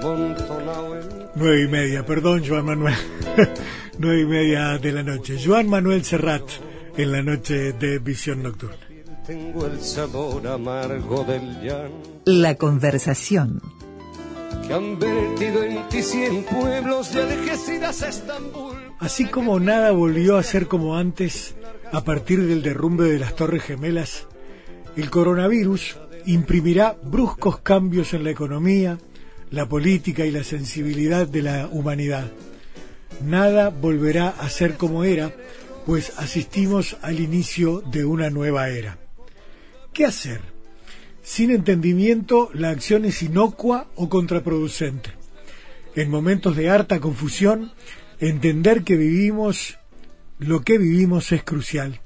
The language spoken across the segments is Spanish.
Nueve y media, perdón, Joan Manuel. Nueve y media de la noche. Joan Manuel Serrat en la noche de Visión Nocturna. Tengo el sabor amargo del llanto. La conversación. Que han vertido en ti cien pueblos de Algeciras a Estambul. Así como nada volvió a ser como antes a partir del derrumbe de las Torres Gemelas, el coronavirus imprimirá bruscos cambios en la economía, la política y la sensibilidad de la humanidad. Nada volverá a ser como era, pues asistimos al inicio de una nueva era. ¿Qué hacer? Sin entendimiento, la acción es inocua o contraproducente. En momentos de harta confusión, entender que vivimos lo que vivimos es crucial.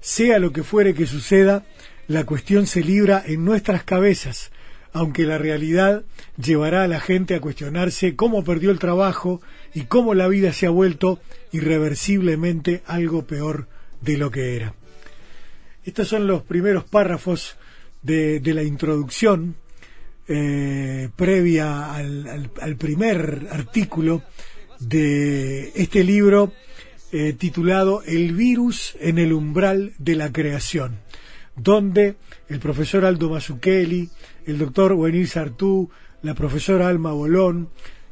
Sea lo que fuere que suceda, la cuestión se libra en nuestras cabezas, aunque la realidad llevará a la gente a cuestionarse cómo perdió el trabajo y cómo la vida se ha vuelto irreversiblemente algo peor de lo que era. Estos son los primeros párrafos de, la introducción eh, previa al, primer artículo de este libro eh, titulado El virus en el umbral de la creación, donde el profesor Aldo Mazzucchelli, el doctor Wenil Sartú, la profesora Alma Bolón,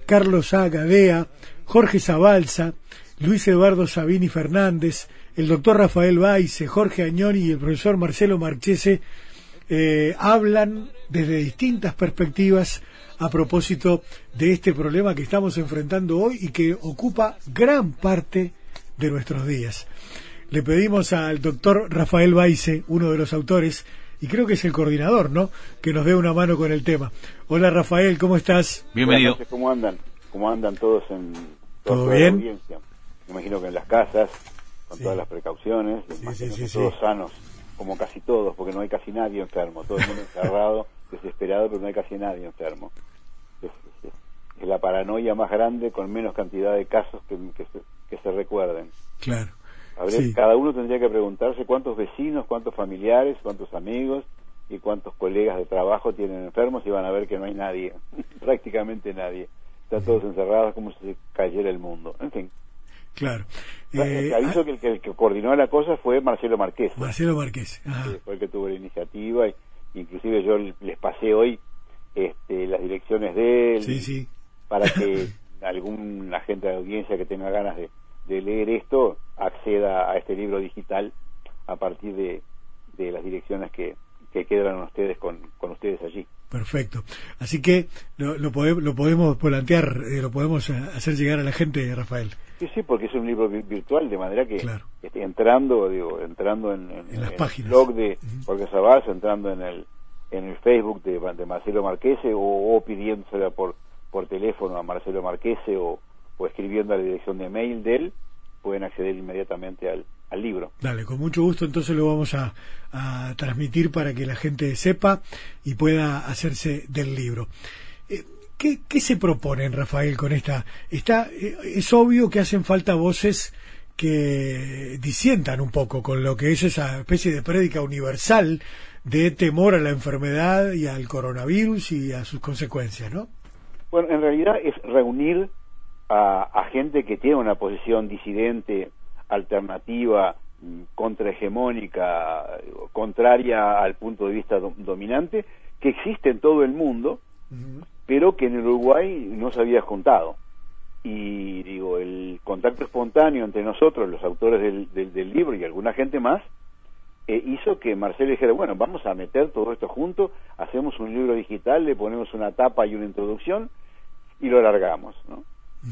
Carlos A. Gadea, Jorge Zabalza, Luis Eduardo Sabini Fernández, el doctor Rafael Baice, Jorge Añoni y el profesor Marcelo Marchese eh, hablan desde distintas perspectivas a propósito de este problema que estamos enfrentando hoy y que ocupa gran parte de nuestros días. Le pedimos al doctor Rafael Baice, uno de los autores, y creo que es el coordinador, ¿no? Que nos dé una mano con el tema. Hola Rafael, ¿cómo estás? Bienvenido. ¿Cómo andan? ¿Cómo andan todos en ¿Todo bien? audiencia? Me imagino que en las casas, con todas las precauciones, todos sanos, como casi todos, porque no hay casi nadie enfermo, todo el mundo encerrado, desesperado, pero no hay casi nadie enfermo. Es, la paranoia más grande con menos cantidad de casos que, que, se, recuerden. Claro. Cada uno tendría que preguntarse cuántos vecinos, cuántos familiares, cuántos amigos y cuántos colegas de trabajo tienen enfermos y van a ver que no hay nadie, prácticamente nadie. Están todos encerrados como si se cayera el mundo. En fin. Claro. Eh, aviso ah, que el, que coordinó la cosa fue Marcelo Marqués. Marcelo Marqués. fue el que tuvo la iniciativa. Y, inclusive yo les pasé hoy este, las direcciones de él para que algún agente de audiencia que tenga ganas de, de leer esto acceda a este libro digital a partir de, de las direcciones que, que quedan ustedes con, con ustedes allí. Perfecto. Así que lo, lo, lo podemos plantear, eh, lo podemos eh, hacer llegar a la gente, Rafael. Sí, sí, porque es un libro virtual, de manera que entrando, digo, entrando en, el blog de Jorge Sabás, entrando en el en el Facebook de, de Marcelo Marquese o, o pidiéndosela por por teléfono a Marcelo Marquese o, o escribiendo a la dirección de mail de él, pueden acceder inmediatamente al, al libro. Dale, con mucho gusto entonces lo vamos a, a, transmitir para que la gente sepa y pueda hacerse del libro. Eh, ¿qué, ¿Qué se proponen, Rafael, con esta? Está, eh, es obvio que hacen falta voces que disientan un poco con lo que es esa especie de prédica universal de temor a la enfermedad y al coronavirus y a sus consecuencias, ¿no? Bueno, en realidad es reunir a, gente que tiene una posición disidente, alternativa, contrahegemónica, contraria al punto de vista dominante, que existe en todo el mundo, pero que en Uruguay no se había juntado. Y digo, el contacto espontáneo entre nosotros, los autores del, del, libro y alguna gente más, eh, hizo que Marcelo dijera, bueno, vamos a meter todo esto junto, hacemos un libro digital, le ponemos una tapa y una introducción, y lo alargamos, ¿no?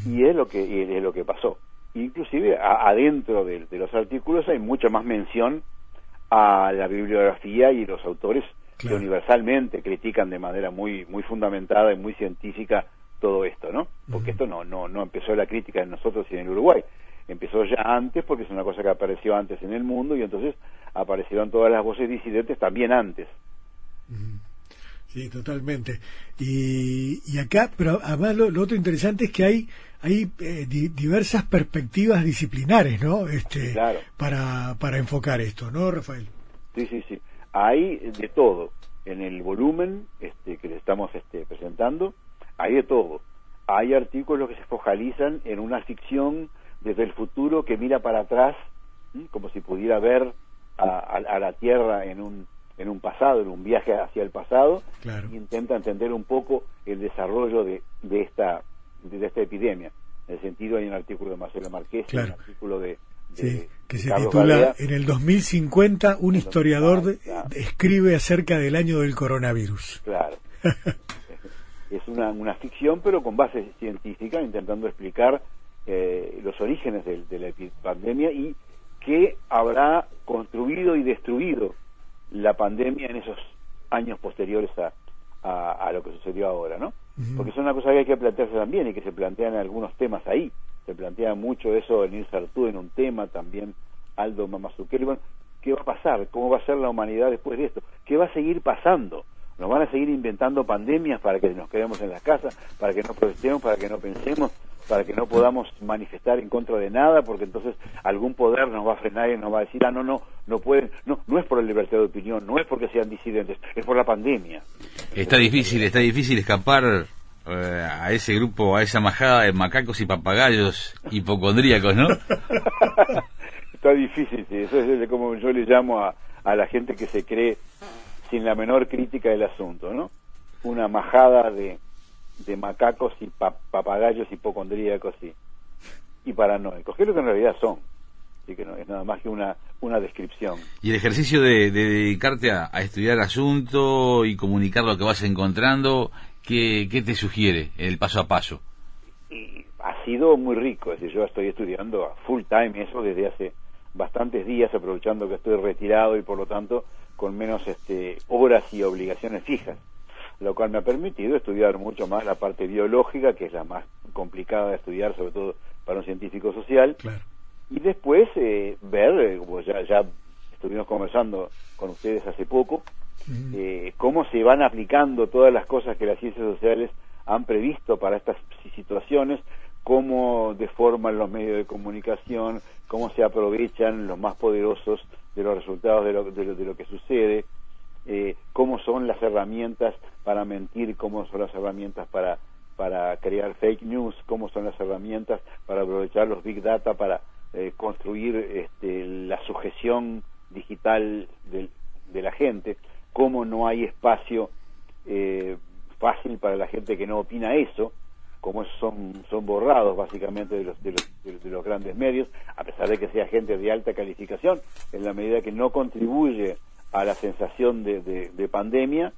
Y es lo que es lo que pasó. Inclusive adentro de, los artículos hay mucha más mención a la bibliografía y los autores que universalmente critican de manera muy muy fundamentada y muy científica todo esto, ¿no? Porque esto no no no empezó la crítica en nosotros y en Uruguay. Empezó ya antes porque es una cosa que apareció antes en el mundo y entonces aparecieron todas las voces disidentes también antes. Sí, totalmente. Y, y acá, pero además lo, otro interesante es que hay hay eh, diversas perspectivas disciplinares, ¿no? Este, para, para enfocar esto, ¿no, Rafael? Sí, sí, sí. Hay de todo. En el volumen este, que le estamos este, presentando, hay de todo. Hay artículos que se focalizan en una ficción desde el futuro que mira para atrás, como si pudiera ver a, la Tierra en un, en un pasado, en un viaje hacia el pasado, claro. intenta entender un poco el desarrollo de, de, esta, de esta epidemia. En el sentido, hay un artículo de Marcelo Marqués, un artículo de, que se titula En el 2050 un historiador escribe acerca del año del coronavirus. Claro. es una, una ficción, pero con base científica, intentando explicar eh, los orígenes de, de, la pandemia y qué habrá construido y destruido la pandemia en esos años posteriores a, a, lo que sucedió ahora, ¿no? Porque es una cosa que hay que plantearse también y que se plantean algunos temas ahí. Se plantea mucho eso en Irsa en un tema, también Aldo Mamazukeli. Bueno, ¿qué va a pasar? ¿Cómo va a ser la humanidad después de esto? ¿Qué va a seguir pasando? ¿Nos van a seguir inventando pandemias para que nos quedemos en las casas, para que no protestemos, para que no pensemos? para que no podamos manifestar en contra de nada, porque entonces algún poder nos va a frenar y nos va a decir, ah, no, no, no pueden, no, no es por la libertad de opinión, no es porque sean disidentes, es por la pandemia. Está difícil, está difícil escapar eh, a ese grupo, a esa majada de macacos y papagayos hipocondríacos, ¿no? está difícil, sí, eso es como yo le llamo a, a la gente que se cree sin la menor crítica del asunto, ¿no? Una majada de de macacos y papagayos hipocondríacos y, y paranoicos, que es lo que en realidad son. Así que no es nada más que una, una descripción. Y el ejercicio de, dedicarte a, estudiar asunto y comunicar lo que vas encontrando, ¿qué, ¿qué, te sugiere el paso a paso? Y ha sido muy rico, es decir, yo estoy estudiando a full time eso desde hace bastantes días, aprovechando que estoy retirado y por lo tanto con menos este, horas y obligaciones fijas lo cual me ha permitido estudiar mucho más la parte biológica, que es la más complicada de estudiar, sobre todo para un científico social, y después eh, ver, eh, como ya, ya estuvimos conversando con ustedes hace poco, eh, cómo se van aplicando todas las cosas que las ciencias sociales han previsto para estas situaciones, cómo deforman los medios de comunicación, cómo se aprovechan los más poderosos de los resultados de lo, de lo que sucede, eh, cómo son las herramientas para mentir, cómo son las herramientas para, para crear fake news, cómo son las herramientas para aprovechar los big data para eh, construir este, la sujeción digital de, de, la gente, cómo no hay espacio eh, fácil para la gente que no opina eso, cómo son, son borrados básicamente de los, de los, de los grandes medios, a pesar de que sea gente de alta calificación, en la medida que no contribuye a la sensación de, de, pandemia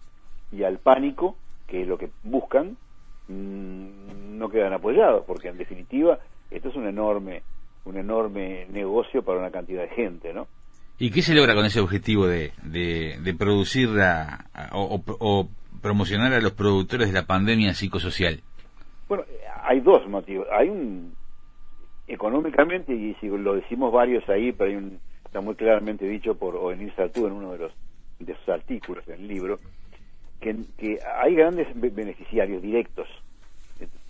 y al pánico, que es lo que buscan, mm, no quedan apoyados, porque en definitiva esto es un enorme, un enorme negocio para una cantidad de gente, ¿no? ¿Y qué se logra con ese objetivo de, de, producir o, o, promocionar a los productores de la pandemia psicosocial? Bueno, hay dos motivos. Hay un, económicamente, y si lo decimos varios ahí, pero hay un, está muy claramente dicho por Ovenir Sartú en uno de los de sus artículos del libro, que, hay grandes beneficiarios directos.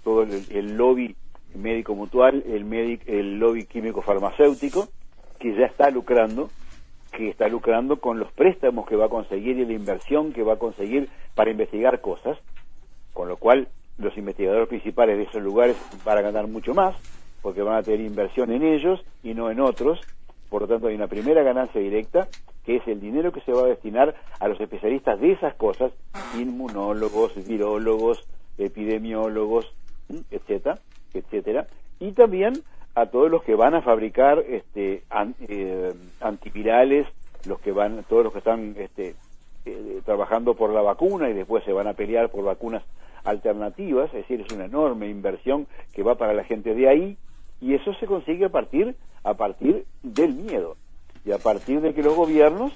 Todo el, lobby médico mutual, el, el lobby químico farmacéutico, que ya está lucrando, que está lucrando con los préstamos que va a conseguir y la inversión que va a conseguir para investigar cosas, con lo cual los investigadores principales de esos lugares van a ganar mucho más, porque van a tener inversión en ellos y no en otros, por lo tanto, hay una primera ganancia directa, que es el dinero que se va a destinar a los especialistas de esas cosas, inmunólogos, virólogos, epidemiólogos, etcétera, etcétera, y también a todos los que van a fabricar este, eh, antivirales, los que van, todos los que están este, eh, trabajando por la vacuna y después se van a pelear por vacunas alternativas, es decir, es una enorme inversión que va para la gente de ahí y eso se consigue a partir a partir del miedo y a partir de que los gobiernos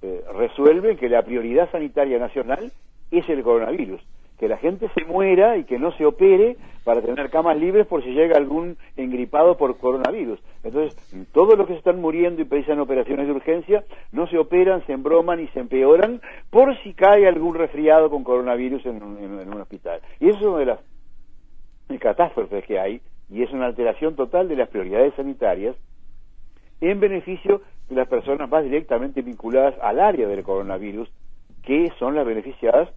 eh, resuelven que la prioridad sanitaria nacional es el coronavirus, que la gente se muera y que no se opere para tener camas libres por si llega algún engripado por coronavirus. Entonces, todos los que se están muriendo y precisan operaciones de urgencia no se operan, se embroman y se empeoran por si cae algún resfriado con coronavirus en, un hospital. Y eso es una de las catástrofes que hay y es una alteración total de las prioridades sanitarias en beneficio de las personas más directamente vinculadas al área del coronavirus, que son las beneficiadas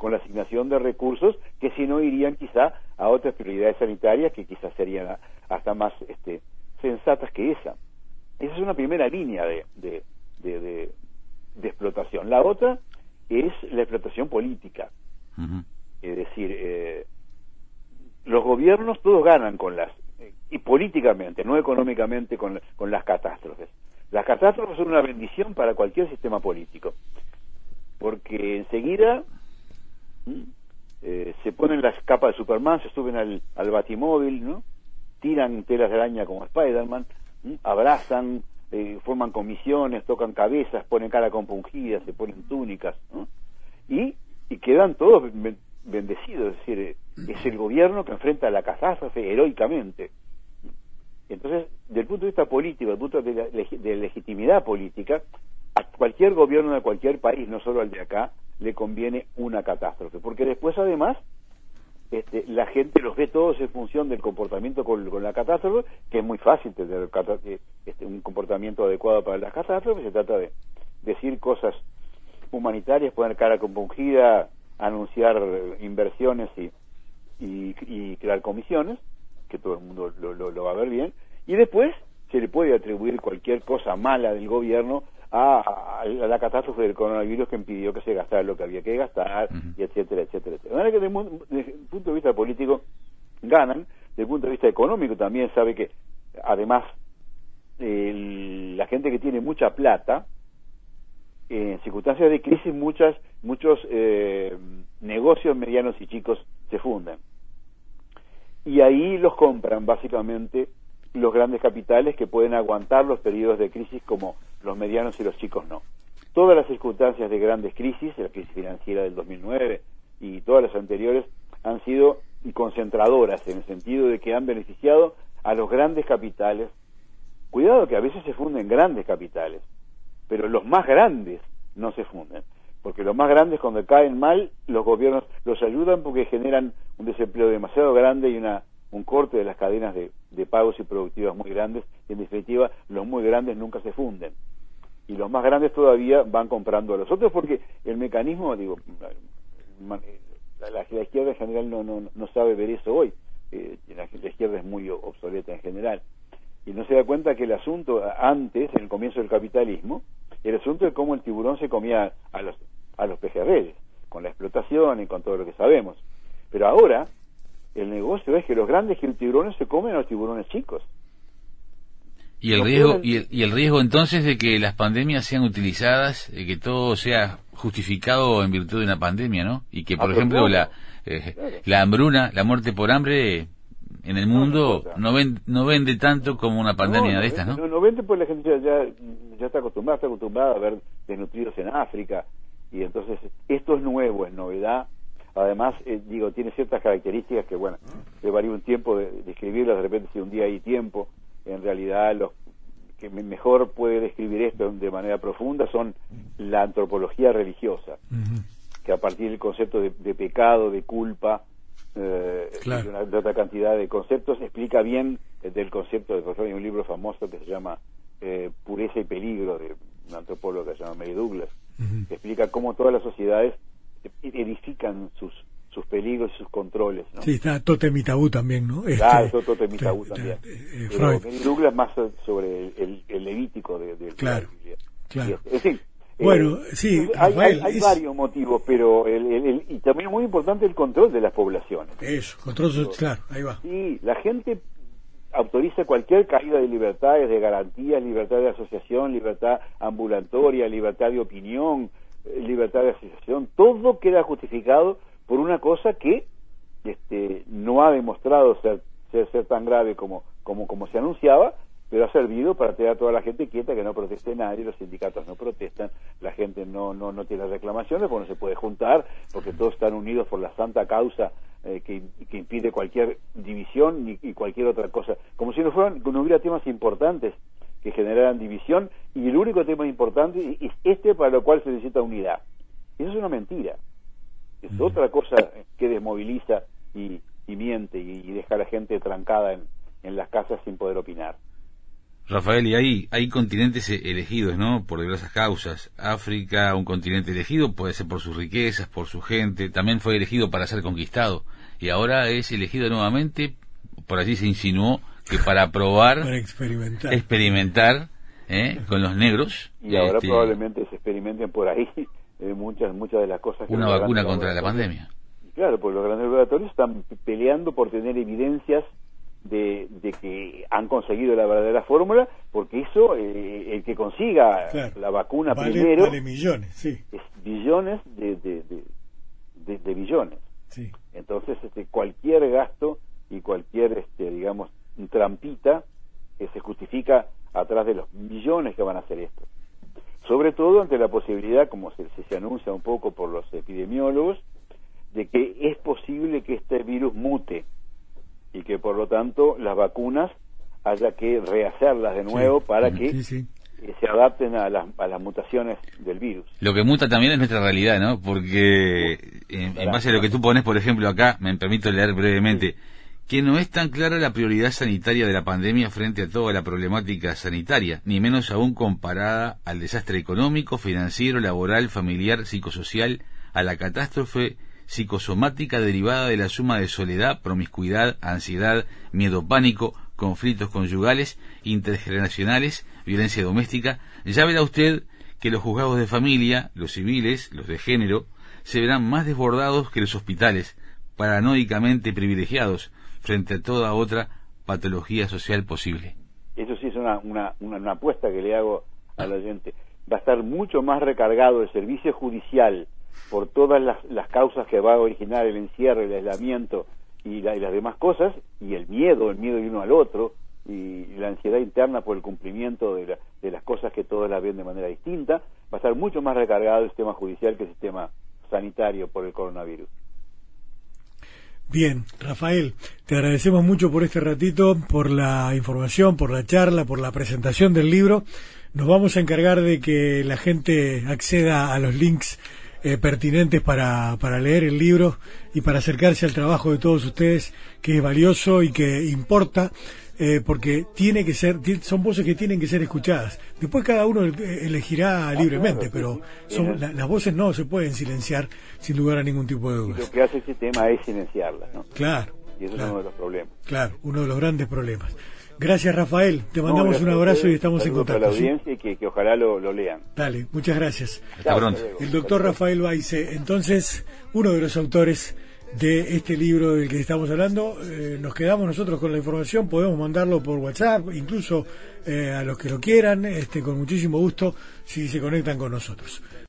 con la asignación de recursos que si no irían quizá a otras prioridades sanitarias que quizás serían hasta más este, sensatas que esa. Esa es una primera línea de, de, de, explotación. La otra es la explotación política. Es decir, eh, los gobiernos todos ganan con las, y políticamente, no económicamente con, con las catástrofes. Las catástrofes son una bendición para cualquier sistema político, porque enseguida eh, se ponen las capas de Superman, se suben al, al batimóvil, ¿no? tiran telas de araña como Spider-Man, abrazan, eh, forman comisiones, tocan cabezas, ponen cara compungida, se ponen túnicas, y, y quedan todos bendecidos, es decir, eh, es el gobierno que enfrenta la catástrofe heroicamente. Entonces, desde el punto de vista político, desde el punto de, la, de legitimidad política, a cualquier gobierno de cualquier país, no solo al de acá, le conviene una catástrofe, porque después además este, la gente los ve todos en función del comportamiento con, la catástrofe, que es muy fácil tener eh, este, un comportamiento adecuado para las catástrofes, se trata de decir cosas humanitarias, poner cara compungida, anunciar inversiones y, y, crear comisiones, que todo el mundo lo, lo va a ver bien, y después se le puede atribuir cualquier cosa mala del gobierno a, la catástrofe del coronavirus que impidió que se gastara lo que había que gastar, y etcétera, etcétera, etcétera. De manera que desde, el punto de vista político ganan, desde el punto de vista económico también sabe que además la gente que tiene mucha plata, en circunstancias de crisis muchas, muchos eh, negocios medianos y chicos se funden. Y ahí los compran básicamente los grandes capitales que pueden aguantar los periodos de crisis como los medianos y los chicos no. Todas las circunstancias de grandes crisis, la crisis financiera del 2009 y todas las anteriores, han sido concentradoras en el sentido de que han beneficiado a los grandes capitales. Cuidado que a veces se funden grandes capitales, pero los más grandes no se funden, porque los más grandes cuando caen mal, los gobiernos los ayudan porque generan un desempleo demasiado grande y una un corte de las cadenas de, pagos y productivas muy grandes, y en definitiva los muy grandes nunca se funden. Y los más grandes todavía van comprando a los otros porque el mecanismo, digo, la, izquierda en general no, no, no sabe ver eso hoy. Eh, la, izquierda es muy obsoleta en general. Y no se da cuenta que el asunto antes, en el comienzo del capitalismo, el asunto de cómo el tiburón se comía a los, a los pejerreyes, con la explotación y con todo lo que sabemos. Pero ahora el negocio es que los grandes tiburones se comen a los tiburones chicos. Y el riesgo y el, riesgo entonces de que las pandemias sean utilizadas, de que todo sea justificado en virtud de una pandemia, ¿no? Y que por ejemplo la eh, la hambruna, la muerte por hambre en el mundo no, no vende tanto como una pandemia de estas, ¿no? ¿no? vende porque la gente ya, ya está acostumbrada, está acostumbrada a ver desnutridos en África y entonces esto es nuevo, es novedad Además, eh, digo, tiene ciertas características que, bueno, llevaría un tiempo de, describirlas, de repente si un día hay tiempo, en realidad los que mejor puede describir esto de manera profunda son la antropología religiosa, que a partir del concepto de, pecado, de culpa, eh, de, otra cantidad de conceptos, explica bien eh, del concepto, de, por ejemplo, hay un libro famoso que se llama Pureza y Peligro, de un antropólogo que se llama Mary Douglas, que explica cómo todas las sociedades edifican sus sus peligros y sus controles. ¿no? Sí, está Totem y Tabú también, ¿no? Claro, este, Totem y Tabú también. Eh, Pero Douglas más sobre el, el, levítico de, de claro, claro. Es decir, bueno, eh, sí, hay, hay, varios motivos, pero el, el, y también es muy importante el control de las poblaciones. Eso, control, claro, ahí va. Sí, la gente autoriza cualquier caída de libertades, de garantías, libertad de asociación, libertad ambulatoria, libertad de opinión, eh, libertad de asociación, todo queda justificado por una cosa que este, no ha demostrado ser, ser, tan grave como, como, como se anunciaba, pero ha servido para tener a toda la gente quieta, que no proteste nadie, los sindicatos no protestan, la gente no, no, no tiene reclamaciones, porque no se puede juntar, porque todos están unidos por la santa causa eh, que, que, impide cualquier división y, cualquier otra cosa, como si no, fueran, no hubiera temas importantes que generaran división y el único tema importante es este para lo cual se necesita unidad. Eso es una mentira. Es otra cosa que desmoviliza y, miente y, deja a la gente trancada en, en las casas sin poder opinar. Rafael, y hay, hay continentes elegidos, ¿no? Por diversas causas. África, un continente elegido, puede ser por sus riquezas, por su gente. También fue elegido para ser conquistado. Y ahora es elegido nuevamente, por así se insinuó, que para probar. para experimentar. Experimentar ¿eh? con los negros. Y ahora este, probablemente se experimenten por ahí eh, muchas, muchas de las cosas que. Una vacuna contra la pandemia. Claro, porque los grandes laboratorios están peleando por tener evidencias de, que han conseguido la verdadera fórmula, porque eso, eh, el que consiga la vacuna primero, vale millones, sí. es billones de, de, billones. Sí. Entonces, este, cualquier gasto y cualquier, este, digamos, trampita que se justifica atrás de los millones que van a hacer esto. Sobre todo ante la posibilidad, como se, se anuncia un poco por los epidemiólogos, de que es posible que este virus mute y que por lo tanto las vacunas haya que rehacerlas de nuevo para que eh, se adapten a las, a las mutaciones del virus. Lo que muta también es nuestra realidad, ¿no? Porque en, base a lo que tú pones, por ejemplo, acá, me permito leer brevemente, que no es tan clara la prioridad sanitaria de la pandemia frente a toda la problemática sanitaria, ni menos aún comparada al desastre económico, financiero, laboral, familiar, psicosocial, a la catástrofe psicosomática derivada de la suma de soledad, promiscuidad, ansiedad, miedo, pánico, conflictos conyugales, intergeneracionales, violencia doméstica, ya verá usted que los juzgados de familia, los civiles, los de género, se verán más desbordados que los hospitales, paranoicamente privilegiados frente a toda otra patología social posible. Eso sí es una, una, una, apuesta que le hago a la gente. Va a estar mucho más recargado el servicio judicial por todas las, las, causas que va a originar el encierro, el aislamiento y, las demás cosas, y el miedo, el miedo de uno al otro, y la ansiedad interna por el cumplimiento de, de las cosas que todos las ven de manera distinta, va a estar mucho más recargado el sistema judicial que el sistema sanitario por el coronavirus. Bien, Rafael, te agradecemos mucho por este ratito, por la información, por la charla, por la presentación del libro. Nos vamos a encargar de que la gente acceda a los links eh, pertinentes para, para leer el libro y para acercarse al trabajo de todos ustedes, que es valioso y que importa, eh, porque tiene que ser, son voces que tienen que ser escuchadas. Después cada uno elegirá ah, libremente, pero son, las voces no se pueden silenciar sin lugar a ningún tipo de dudas. lo que hace el sistema es silenciarlas, ¿no? Claro. Y eso es uno de los problemas. Claro, uno de los grandes problemas. Gracias, Rafael. Te mandamos un abrazo y estamos en contacto. A la audiencia y que, ojalá lo, lean. Dale, muchas gracias. Hasta pronto. El doctor Rafael Baice, entonces, uno de los autores de este libro del que estamos hablando. Eh, nos quedamos nosotros con la información, podemos mandarlo por WhatsApp, incluso eh, a los que lo quieran, este, con muchísimo gusto, si se conectan con nosotros.